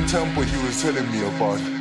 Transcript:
same temple he was telling me about.